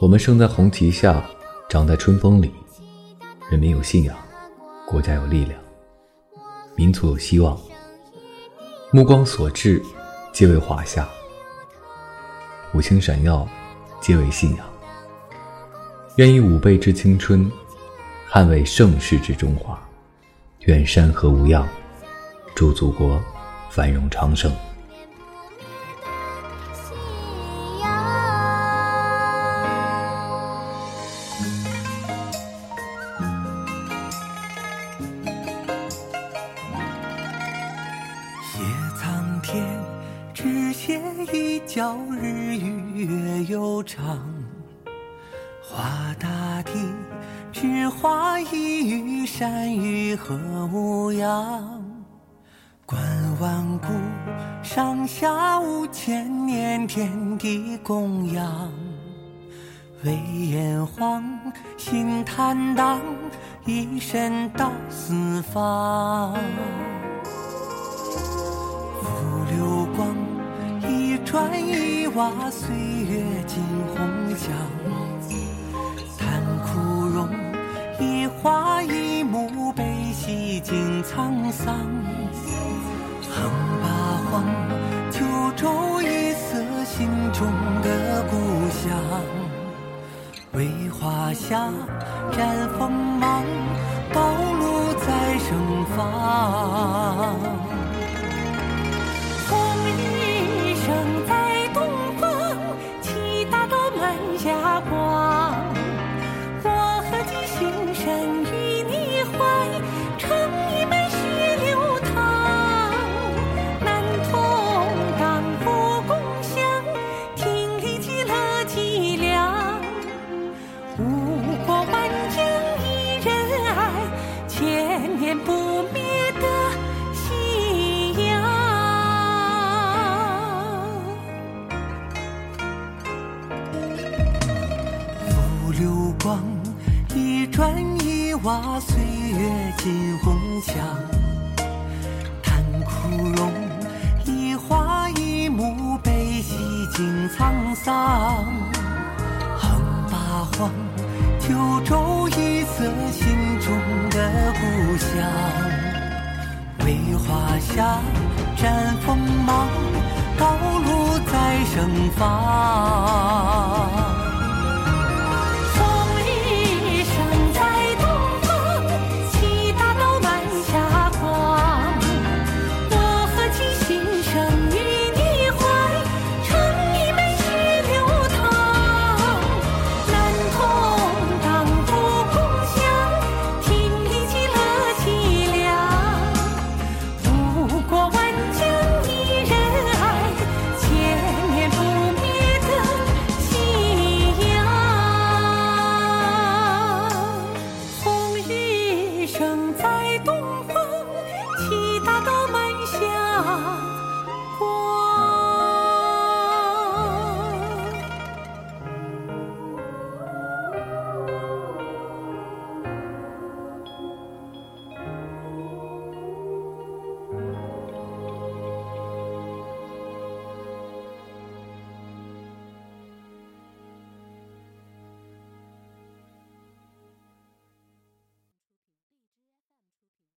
我们生在红旗下，长在春风里。人民有信仰，国家有力量，民族有希望。目光所至，皆为华夏；五星闪耀，皆为信仰。愿以五辈之青春，捍卫盛世之中华。愿山河无恙，祝祖国繁荣昌盛。天只写一角日与月悠长，画大地，只画一隅山与河无恙。观万古上下五千年，天地供养。为炎黄，心坦荡，一身到四方。穿一瓦，岁月浸红墙；叹枯荣，一花一木，悲喜尽沧桑。横八荒，九州一色，心中的故乡。为华夏绽锋芒，道路再盛放。光一砖一瓦，岁月尽红墙；叹枯荣，一花一木，悲喜尽沧桑。横八荒，九州一色，心中的故乡。为华夏绽锋芒，道路在盛放。大道满霞光。